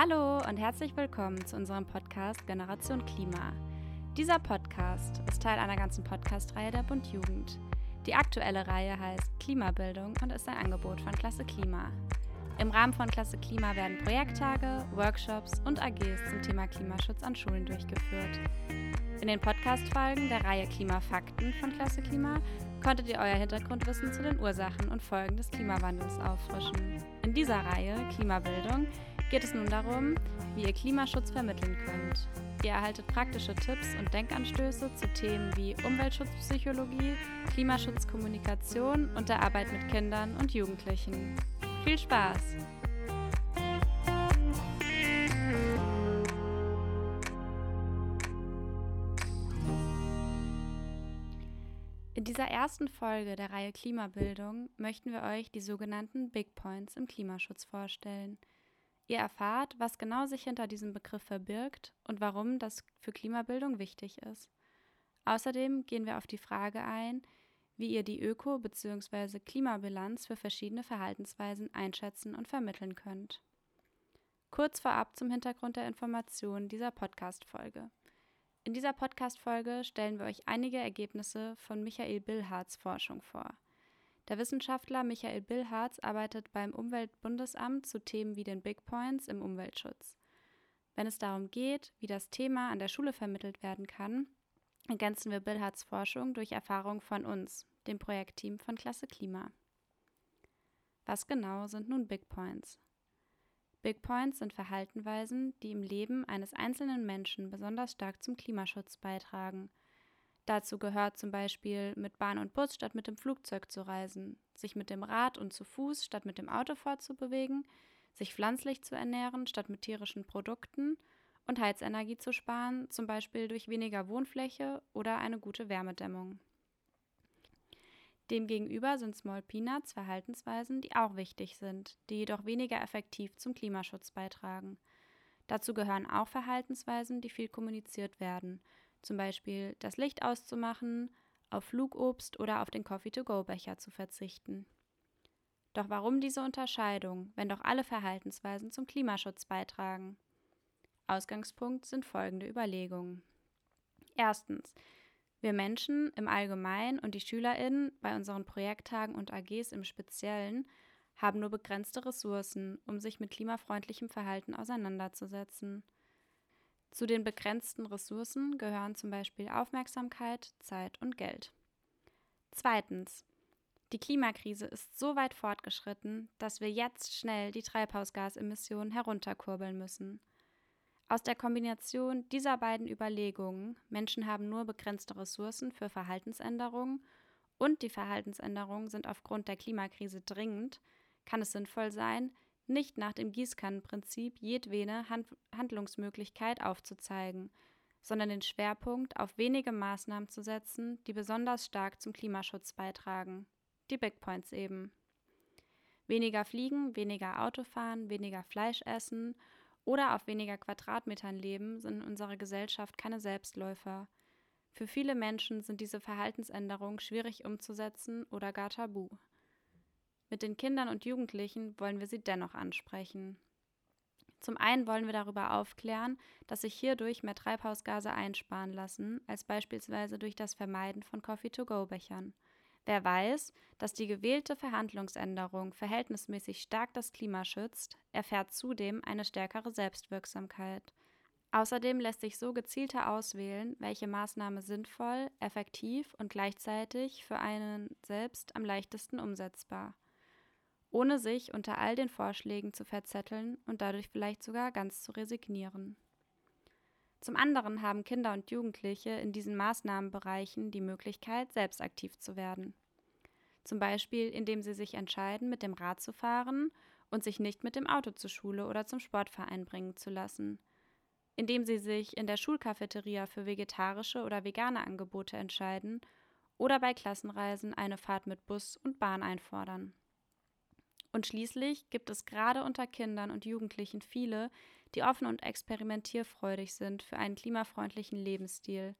Hallo und herzlich willkommen zu unserem Podcast Generation Klima. Dieser Podcast ist Teil einer ganzen Podcast-Reihe der Bund Jugend. Die aktuelle Reihe heißt Klimabildung und ist ein Angebot von Klasse Klima. Im Rahmen von Klasse Klima werden Projekttage, Workshops und AGs zum Thema Klimaschutz an Schulen durchgeführt. In den Podcast-Folgen der Reihe Klimafakten von Klasse Klima konntet ihr euer Hintergrundwissen zu den Ursachen und Folgen des Klimawandels auffrischen. In dieser Reihe Klimabildung geht es nun darum, wie ihr Klimaschutz vermitteln könnt. Ihr erhaltet praktische Tipps und Denkanstöße zu Themen wie Umweltschutzpsychologie, Klimaschutzkommunikation und der Arbeit mit Kindern und Jugendlichen. Viel Spaß! In dieser ersten Folge der Reihe Klimabildung möchten wir euch die sogenannten Big Points im Klimaschutz vorstellen – Ihr erfahrt, was genau sich hinter diesem Begriff verbirgt und warum das für Klimabildung wichtig ist. Außerdem gehen wir auf die Frage ein, wie ihr die Öko- bzw. Klimabilanz für verschiedene Verhaltensweisen einschätzen und vermitteln könnt. Kurz vorab zum Hintergrund der Informationen dieser Podcast-Folge. In dieser Podcast-Folge stellen wir euch einige Ergebnisse von Michael Billhards Forschung vor. Der Wissenschaftler Michael Billharz arbeitet beim Umweltbundesamt zu Themen wie den Big Points im Umweltschutz. Wenn es darum geht, wie das Thema an der Schule vermittelt werden kann, ergänzen wir Billhards Forschung durch Erfahrung von uns, dem Projektteam von Klasse Klima. Was genau sind nun Big Points? Big Points sind Verhaltenweisen, die im Leben eines einzelnen Menschen besonders stark zum Klimaschutz beitragen – Dazu gehört zum Beispiel mit Bahn und Bus statt mit dem Flugzeug zu reisen, sich mit dem Rad und zu Fuß statt mit dem Auto fortzubewegen, sich pflanzlich zu ernähren statt mit tierischen Produkten und Heizenergie zu sparen, zum Beispiel durch weniger Wohnfläche oder eine gute Wärmedämmung. Demgegenüber sind Small Peanuts Verhaltensweisen, die auch wichtig sind, die jedoch weniger effektiv zum Klimaschutz beitragen. Dazu gehören auch Verhaltensweisen, die viel kommuniziert werden, zum Beispiel das Licht auszumachen, auf Flugobst oder auf den Coffee-to-go-Becher zu verzichten. Doch warum diese Unterscheidung, wenn doch alle Verhaltensweisen zum Klimaschutz beitragen? Ausgangspunkt sind folgende Überlegungen. Erstens. Wir Menschen im Allgemeinen und die SchülerInnen bei unseren Projekttagen und AGs im Speziellen haben nur begrenzte Ressourcen, um sich mit klimafreundlichem Verhalten auseinanderzusetzen. Zu den begrenzten Ressourcen gehören zum Beispiel Aufmerksamkeit, Zeit und Geld. Zweitens. Die Klimakrise ist so weit fortgeschritten, dass wir jetzt schnell die Treibhausgasemissionen herunterkurbeln müssen. Aus der Kombination dieser beiden Überlegungen, Menschen haben nur begrenzte Ressourcen für Verhaltensänderungen und die Verhaltensänderungen sind aufgrund der Klimakrise dringend, kann es sinnvoll sein, nicht nach dem Gießkannenprinzip jedwede Hand Handlungsmöglichkeit aufzuzeigen, sondern den Schwerpunkt auf wenige Maßnahmen zu setzen, die besonders stark zum Klimaschutz beitragen. Die Big Points eben. Weniger fliegen, weniger Autofahren, weniger Fleisch essen oder auf weniger Quadratmetern leben sind in unserer Gesellschaft keine Selbstläufer. Für viele Menschen sind diese Verhaltensänderungen schwierig umzusetzen oder gar tabu. Mit den Kindern und Jugendlichen wollen wir sie dennoch ansprechen. Zum einen wollen wir darüber aufklären, dass sich hierdurch mehr Treibhausgase einsparen lassen, als beispielsweise durch das Vermeiden von Coffee-to-go-Bechern. Wer weiß, dass die gewählte Verhandlungsänderung verhältnismäßig stark das Klima schützt, erfährt zudem eine stärkere Selbstwirksamkeit. Außerdem lässt sich so gezielter auswählen, welche Maßnahme sinnvoll, effektiv und gleichzeitig für einen selbst am leichtesten umsetzbar ohne sich unter all den Vorschlägen zu verzetteln und dadurch vielleicht sogar ganz zu resignieren. Zum anderen haben Kinder und Jugendliche in diesen Maßnahmenbereichen die Möglichkeit, selbst aktiv zu werden. Zum Beispiel, indem sie sich entscheiden, mit dem Rad zu fahren und sich nicht mit dem Auto zur Schule oder zum Sportverein bringen zu lassen. Indem sie sich in der Schulcafeteria für vegetarische oder vegane Angebote entscheiden oder bei Klassenreisen eine Fahrt mit Bus und Bahn einfordern. Und schließlich gibt es gerade unter Kindern und Jugendlichen viele, die offen und experimentierfreudig sind für einen klimafreundlichen Lebensstil.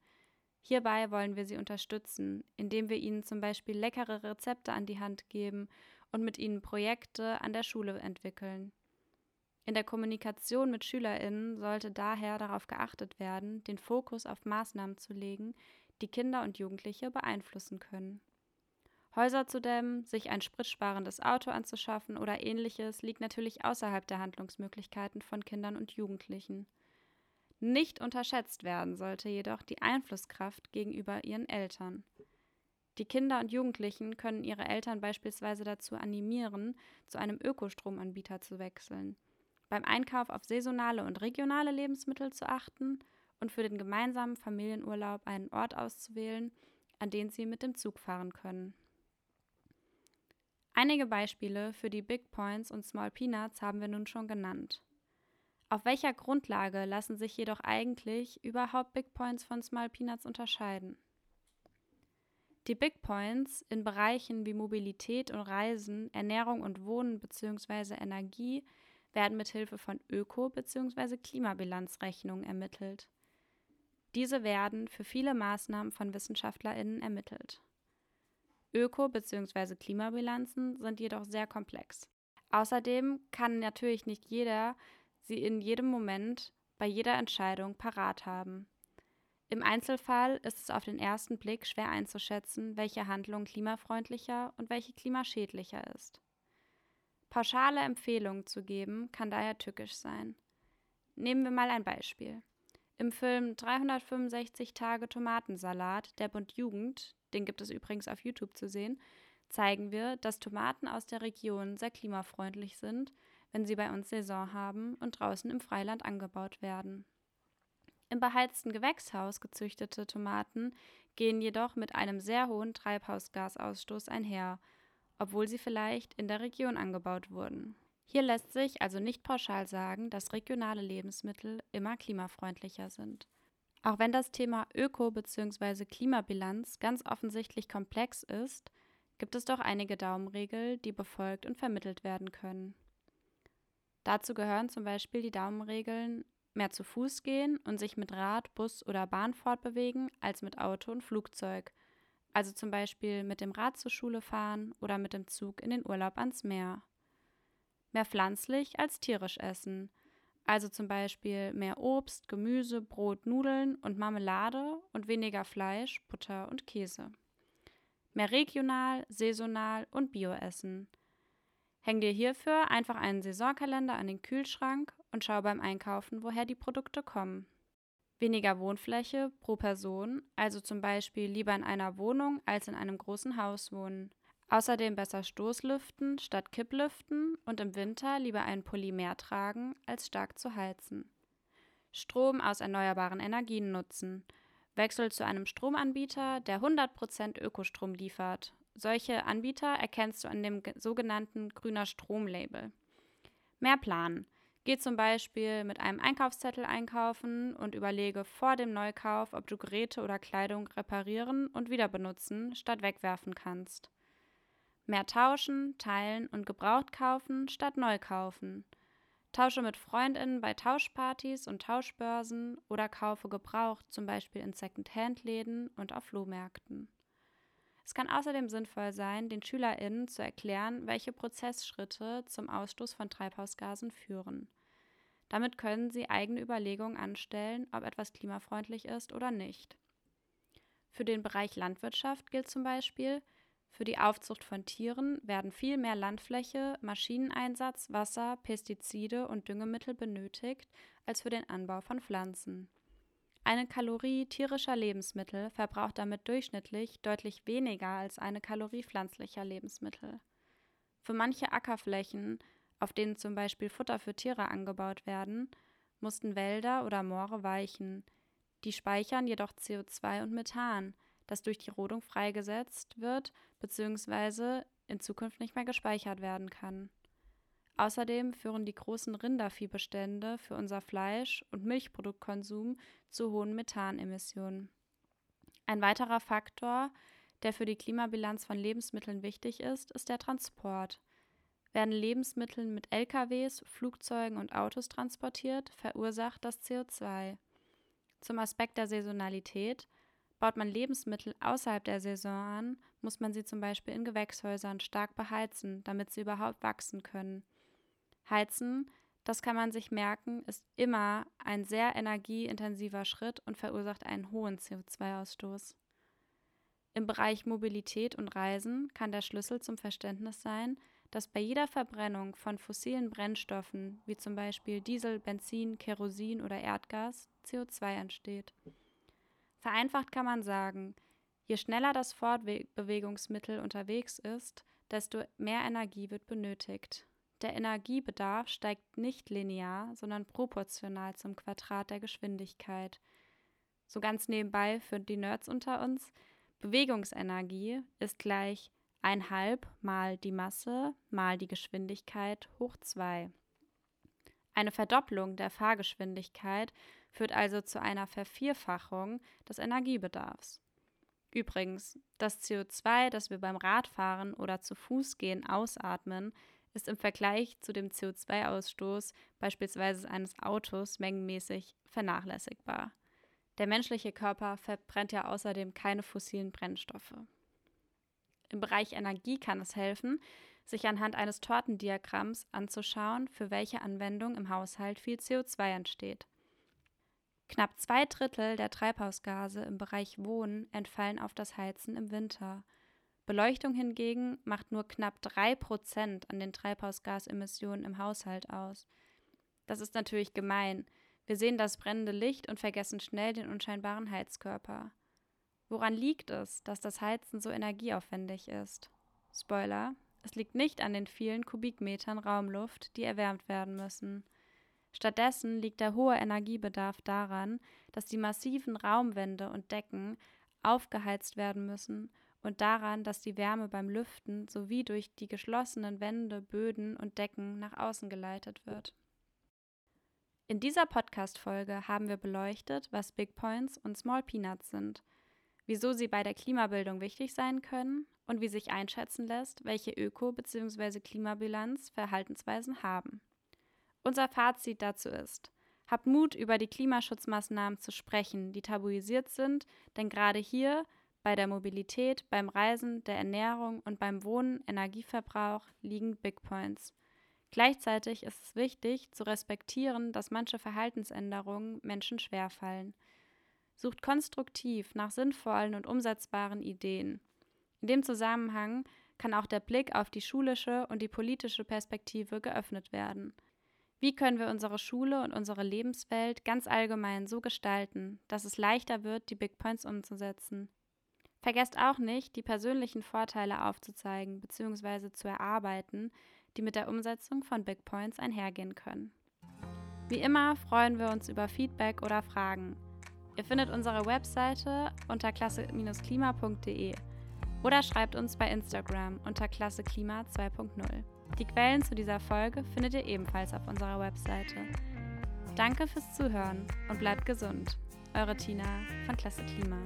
Hierbei wollen wir sie unterstützen, indem wir ihnen zum Beispiel leckere Rezepte an die Hand geben und mit ihnen Projekte an der Schule entwickeln. In der Kommunikation mit Schülerinnen sollte daher darauf geachtet werden, den Fokus auf Maßnahmen zu legen, die Kinder und Jugendliche beeinflussen können. Häuser zu dämmen, sich ein spritsparendes Auto anzuschaffen oder ähnliches liegt natürlich außerhalb der Handlungsmöglichkeiten von Kindern und Jugendlichen. Nicht unterschätzt werden sollte jedoch die Einflusskraft gegenüber ihren Eltern. Die Kinder und Jugendlichen können ihre Eltern beispielsweise dazu animieren, zu einem Ökostromanbieter zu wechseln, beim Einkauf auf saisonale und regionale Lebensmittel zu achten und für den gemeinsamen Familienurlaub einen Ort auszuwählen, an den sie mit dem Zug fahren können. Einige Beispiele für die Big Points und Small Peanuts haben wir nun schon genannt. Auf welcher Grundlage lassen sich jedoch eigentlich überhaupt Big Points von Small Peanuts unterscheiden? Die Big Points in Bereichen wie Mobilität und Reisen, Ernährung und Wohnen bzw. Energie werden mit Hilfe von Öko- bzw. Klimabilanzrechnungen ermittelt. Diese werden für viele Maßnahmen von WissenschaftlerInnen ermittelt. Öko- bzw. Klimabilanzen sind jedoch sehr komplex. Außerdem kann natürlich nicht jeder sie in jedem Moment bei jeder Entscheidung parat haben. Im Einzelfall ist es auf den ersten Blick schwer einzuschätzen, welche Handlung klimafreundlicher und welche klimaschädlicher ist. Pauschale Empfehlungen zu geben, kann daher tückisch sein. Nehmen wir mal ein Beispiel. Im Film 365 Tage Tomatensalat der Bund Jugend den gibt es übrigens auf YouTube zu sehen, zeigen wir, dass Tomaten aus der Region sehr klimafreundlich sind, wenn sie bei uns Saison haben und draußen im Freiland angebaut werden. Im beheizten Gewächshaus gezüchtete Tomaten gehen jedoch mit einem sehr hohen Treibhausgasausstoß einher, obwohl sie vielleicht in der Region angebaut wurden. Hier lässt sich also nicht pauschal sagen, dass regionale Lebensmittel immer klimafreundlicher sind. Auch wenn das Thema Öko- bzw. Klimabilanz ganz offensichtlich komplex ist, gibt es doch einige Daumenregel, die befolgt und vermittelt werden können. Dazu gehören zum Beispiel die Daumenregeln mehr zu Fuß gehen und sich mit Rad, Bus oder Bahn fortbewegen als mit Auto und Flugzeug, also zum Beispiel mit dem Rad zur Schule fahren oder mit dem Zug in den Urlaub ans Meer. Mehr pflanzlich als tierisch essen, also zum Beispiel mehr Obst, Gemüse, Brot, Nudeln und Marmelade und weniger Fleisch, Butter und Käse. Mehr regional, saisonal und Bio essen. Häng dir hierfür einfach einen Saisonkalender an den Kühlschrank und schau beim Einkaufen, woher die Produkte kommen. Weniger Wohnfläche pro Person, also zum Beispiel lieber in einer Wohnung als in einem großen Haus wohnen. Außerdem besser Stoßlüften statt Kipplüften und im Winter lieber einen Pulli mehr tragen, als stark zu heizen. Strom aus erneuerbaren Energien nutzen. Wechsel zu einem Stromanbieter, der 100% Ökostrom liefert. Solche Anbieter erkennst du an dem sogenannten grüner Strom-Label. Mehr planen. Geh zum Beispiel mit einem Einkaufszettel einkaufen und überlege vor dem Neukauf, ob du Geräte oder Kleidung reparieren und wieder benutzen statt wegwerfen kannst. Mehr tauschen, teilen und gebraucht kaufen statt neu kaufen. Tausche mit Freundinnen bei Tauschpartys und Tauschbörsen oder kaufe gebraucht, zum Beispiel in Second-Hand-Läden und auf Flohmärkten. Es kann außerdem sinnvoll sein, den SchülerInnen zu erklären, welche Prozessschritte zum Ausstoß von Treibhausgasen führen. Damit können sie eigene Überlegungen anstellen, ob etwas klimafreundlich ist oder nicht. Für den Bereich Landwirtschaft gilt zum Beispiel, für die Aufzucht von Tieren werden viel mehr Landfläche, Maschineneinsatz, Wasser, Pestizide und Düngemittel benötigt als für den Anbau von Pflanzen. Eine Kalorie tierischer Lebensmittel verbraucht damit durchschnittlich deutlich weniger als eine Kalorie pflanzlicher Lebensmittel. Für manche Ackerflächen, auf denen zum Beispiel Futter für Tiere angebaut werden, mussten Wälder oder Moore weichen. Die speichern jedoch CO2 und Methan, das durch die Rodung freigesetzt wird bzw. in Zukunft nicht mehr gespeichert werden kann. Außerdem führen die großen Rinderviehbestände für unser Fleisch- und Milchproduktkonsum zu hohen Methanemissionen. Ein weiterer Faktor, der für die Klimabilanz von Lebensmitteln wichtig ist, ist der Transport. Werden Lebensmittel mit LKWs, Flugzeugen und Autos transportiert, verursacht das CO2. Zum Aspekt der Saisonalität Baut man Lebensmittel außerhalb der Saison an, muss man sie zum Beispiel in Gewächshäusern stark beheizen, damit sie überhaupt wachsen können. Heizen das kann man sich merken, ist immer ein sehr energieintensiver Schritt und verursacht einen hohen CO2-Ausstoß. Im Bereich Mobilität und Reisen kann der Schlüssel zum Verständnis sein, dass bei jeder Verbrennung von fossilen Brennstoffen, wie zum Beispiel Diesel, Benzin, Kerosin oder Erdgas, CO2 entsteht. Vereinfacht kann man sagen, je schneller das Fortbewegungsmittel unterwegs ist, desto mehr Energie wird benötigt. Der Energiebedarf steigt nicht linear, sondern proportional zum Quadrat der Geschwindigkeit. So ganz nebenbei für die Nerds unter uns, Bewegungsenergie ist gleich 1,5 mal die Masse mal die Geschwindigkeit hoch 2. Eine Verdopplung der Fahrgeschwindigkeit führt also zu einer Vervierfachung des Energiebedarfs. Übrigens, das CO2, das wir beim Radfahren oder zu Fuß gehen ausatmen, ist im Vergleich zu dem CO2-Ausstoß beispielsweise eines Autos mengenmäßig vernachlässigbar. Der menschliche Körper verbrennt ja außerdem keine fossilen Brennstoffe. Im Bereich Energie kann es helfen, sich anhand eines Tortendiagramms anzuschauen, für welche Anwendung im Haushalt viel CO2 entsteht. Knapp zwei Drittel der Treibhausgase im Bereich Wohnen entfallen auf das Heizen im Winter. Beleuchtung hingegen macht nur knapp drei Prozent an den Treibhausgasemissionen im Haushalt aus. Das ist natürlich gemein. Wir sehen das brennende Licht und vergessen schnell den unscheinbaren Heizkörper. Woran liegt es, dass das Heizen so energieaufwendig ist? Spoiler, es liegt nicht an den vielen Kubikmetern Raumluft, die erwärmt werden müssen. Stattdessen liegt der hohe Energiebedarf daran, dass die massiven Raumwände und Decken aufgeheizt werden müssen und daran, dass die Wärme beim Lüften sowie durch die geschlossenen Wände, Böden und Decken nach außen geleitet wird. In dieser Podcast-Folge haben wir beleuchtet, was Big Points und Small Peanuts sind – wieso sie bei der Klimabildung wichtig sein können und wie sich einschätzen lässt, welche Öko- bzw. Klimabilanz Verhaltensweisen haben. Unser Fazit dazu ist, habt Mut, über die Klimaschutzmaßnahmen zu sprechen, die tabuisiert sind, denn gerade hier bei der Mobilität, beim Reisen, der Ernährung und beim Wohnen, Energieverbrauch liegen Big Points. Gleichzeitig ist es wichtig zu respektieren, dass manche Verhaltensänderungen Menschen schwerfallen – sucht konstruktiv nach sinnvollen und umsetzbaren Ideen. In dem Zusammenhang kann auch der Blick auf die schulische und die politische Perspektive geöffnet werden. Wie können wir unsere Schule und unsere Lebenswelt ganz allgemein so gestalten, dass es leichter wird, die Big Points umzusetzen? Vergesst auch nicht, die persönlichen Vorteile aufzuzeigen bzw. zu erarbeiten, die mit der Umsetzung von Big Points einhergehen können. Wie immer freuen wir uns über Feedback oder Fragen. Ihr findet unsere Webseite unter klasse-klima.de oder schreibt uns bei Instagram unter klasseklima 2.0. Die Quellen zu dieser Folge findet ihr ebenfalls auf unserer Webseite. Danke fürs Zuhören und bleibt gesund. Eure Tina von Klasse Klima.